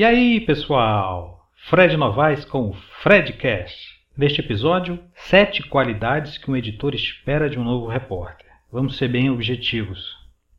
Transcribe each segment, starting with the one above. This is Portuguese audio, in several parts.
E aí, pessoal? Fred Novaes com o Fredcast. Neste episódio, sete qualidades que um editor espera de um novo repórter. Vamos ser bem objetivos.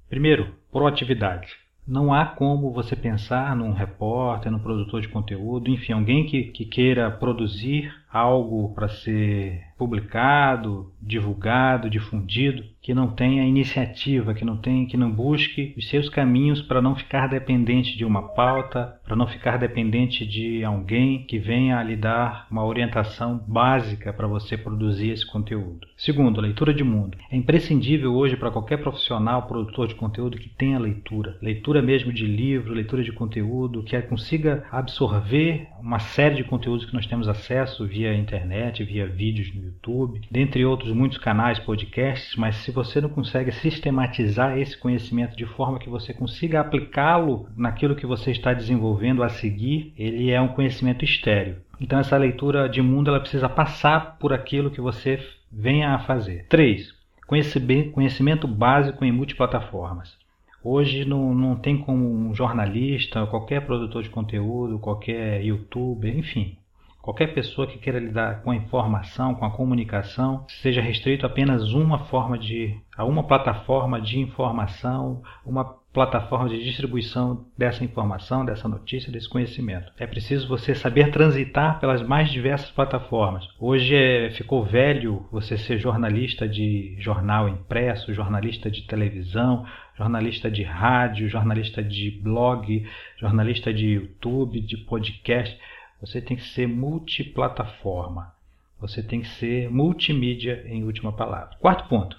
Primeiro, proatividade. Não há como você pensar num repórter, num produtor de conteúdo, enfim, alguém que, que queira produzir algo para ser publicado, divulgado, difundido, que não tenha iniciativa, que não tenha, que não busque os seus caminhos para não ficar dependente de uma pauta, para não ficar dependente de alguém que venha lhe dar uma orientação básica para você produzir esse conteúdo. Segundo, leitura de mundo. É imprescindível hoje para qualquer profissional, produtor de conteúdo que tenha leitura, leitura mesmo de livro, leitura de conteúdo, que consiga absorver uma série de conteúdos que nós temos acesso via via internet, via vídeos no YouTube, dentre outros muitos canais, podcasts, mas se você não consegue sistematizar esse conhecimento de forma que você consiga aplicá-lo naquilo que você está desenvolvendo a seguir, ele é um conhecimento estéreo. Então essa leitura de mundo ela precisa passar por aquilo que você venha a fazer. 3. Conhecimento básico em multiplataformas. Hoje não, não tem como um jornalista, qualquer produtor de conteúdo, qualquer youtuber, enfim, Qualquer pessoa que queira lidar com a informação, com a comunicação, seja restrito apenas uma forma de, a uma plataforma de informação, uma plataforma de distribuição dessa informação, dessa notícia, desse conhecimento. É preciso você saber transitar pelas mais diversas plataformas. Hoje é, ficou velho você ser jornalista de jornal impresso, jornalista de televisão, jornalista de rádio, jornalista de blog, jornalista de YouTube, de podcast. Você tem que ser multiplataforma. Você tem que ser multimídia em última palavra. Quarto ponto.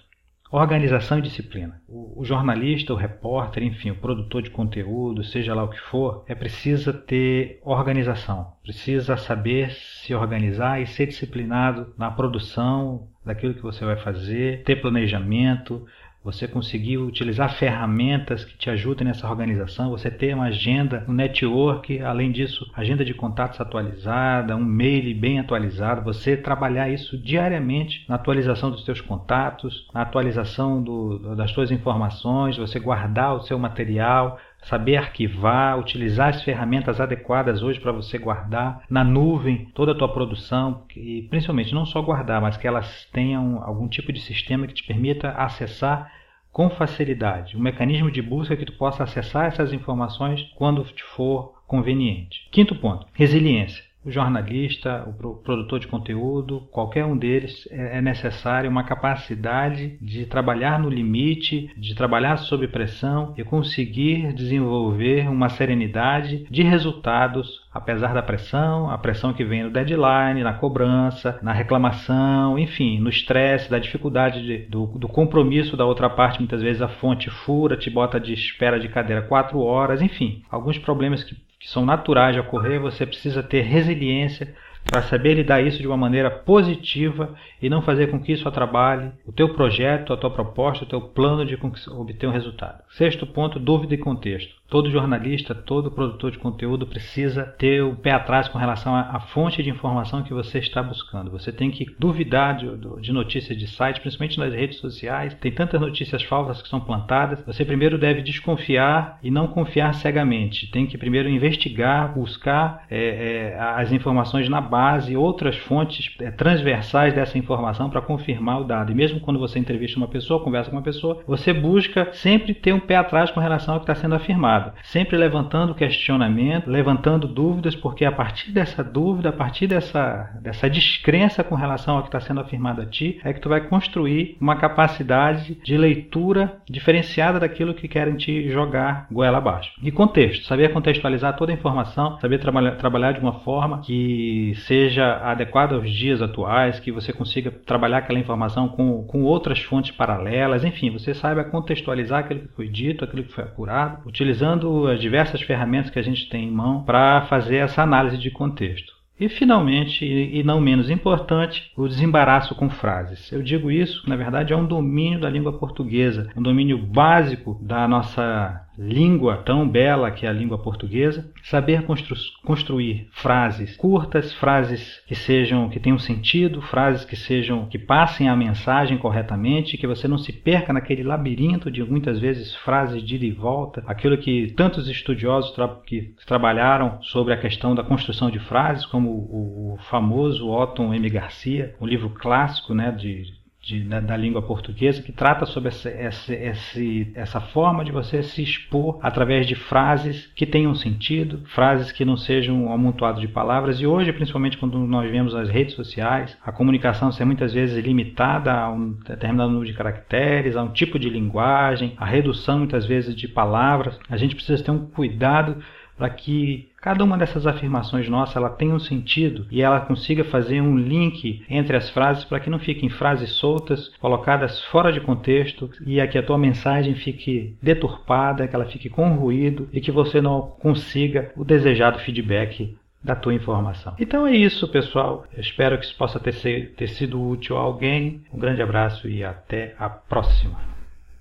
Organização e disciplina. O, o, jornalista, o repórter, enfim, o produtor de conteúdo, seja lá o que for, é precisa ter organização. Precisa saber se organizar e ser disciplinado na produção daquilo que você vai fazer, ter planejamento, você conseguir utilizar ferramentas que te ajudem nessa organização, você ter uma agenda, um network, além disso, agenda de contatos atualizada, um mail bem atualizado, você trabalhar isso diariamente na atualização dos seus contatos, na atualização do, das suas informações, você guardar o seu material, saber arquivar, utilizar as ferramentas adequadas hoje para você guardar na nuvem toda a tua produção e principalmente não só guardar, mas que elas tenham algum tipo de sistema que te permita acessar com facilidade, um mecanismo de busca que tu possa acessar essas informações quando te for conveniente. Quinto ponto, resiliência o jornalista, o produtor de conteúdo, qualquer um deles, é, é necessário uma capacidade de trabalhar no limite, de trabalhar sob pressão e conseguir desenvolver uma serenidade de resultados, apesar da pressão, a pressão que vem no deadline, na cobrança, na reclamação, enfim, no estresse, da dificuldade de, do, do compromisso da outra parte. Muitas vezes a fonte fura, te bota de espera de cadeira quatro horas, enfim, alguns problemas que que são naturais de ocorrer, você precisa ter resiliência para saber lidar isso de uma maneira positiva e não fazer com que isso atrapalhe o teu projeto, a tua proposta, o teu plano de obter um resultado. Sexto ponto, dúvida e contexto. Todo jornalista, todo produtor de conteúdo precisa ter o pé atrás com relação à fonte de informação que você está buscando. Você tem que duvidar de, de notícias de site, principalmente nas redes sociais. Tem tantas notícias falsas que são plantadas. Você primeiro deve desconfiar e não confiar cegamente. Tem que primeiro investigar, buscar é, é, as informações na base, outras fontes é, transversais dessa informação para confirmar o dado. E mesmo quando você entrevista uma pessoa, conversa com uma pessoa, você busca sempre ter um pé atrás com relação ao que está sendo afirmado sempre levantando questionamento, levantando dúvidas, porque a partir dessa dúvida, a partir dessa, dessa descrença com relação ao que está sendo afirmado a ti, é que tu vai construir uma capacidade de leitura diferenciada daquilo que querem te jogar goela abaixo. E contexto, saber contextualizar toda a informação, saber trabalhar, trabalhar de uma forma que seja adequada aos dias atuais, que você consiga trabalhar aquela informação com, com outras fontes paralelas, enfim, você saiba contextualizar aquilo que foi dito, aquilo que foi apurado, utilizando as diversas ferramentas que a gente tem em mão para fazer essa análise de contexto. E finalmente, e não menos importante, o desembaraço com frases. Eu digo isso, na verdade, é um domínio da língua portuguesa, um domínio básico da nossa língua tão bela que é a língua portuguesa, saber constru construir frases curtas, frases que sejam que tenham sentido, frases que sejam que passem a mensagem corretamente, que você não se perca naquele labirinto de muitas vezes frases de ida e volta, aquilo que tantos estudiosos tra que trabalharam sobre a questão da construção de frases, como o, o famoso Otton M. Garcia, um livro clássico né, de de, da, da, língua portuguesa que trata sobre essa, essa, essa forma de você se expor através de frases que tenham sentido, frases que não sejam um amontoado de palavras. E hoje, principalmente quando nós vemos as redes sociais, a comunicação ser muitas vezes limitada a um determinado número de caracteres, a um tipo de linguagem, a redução muitas vezes de palavras, a gente precisa ter um cuidado para que cada uma dessas afirmações nossas ela tenha um sentido e ela consiga fazer um link entre as frases para que não fiquem frases soltas, colocadas fora de contexto e a que a tua mensagem fique deturpada, que ela fique com ruído e que você não consiga o desejado feedback da tua informação. Então é isso, pessoal. Eu espero que isso possa ter, ter sido útil a alguém. Um grande abraço e até a próxima.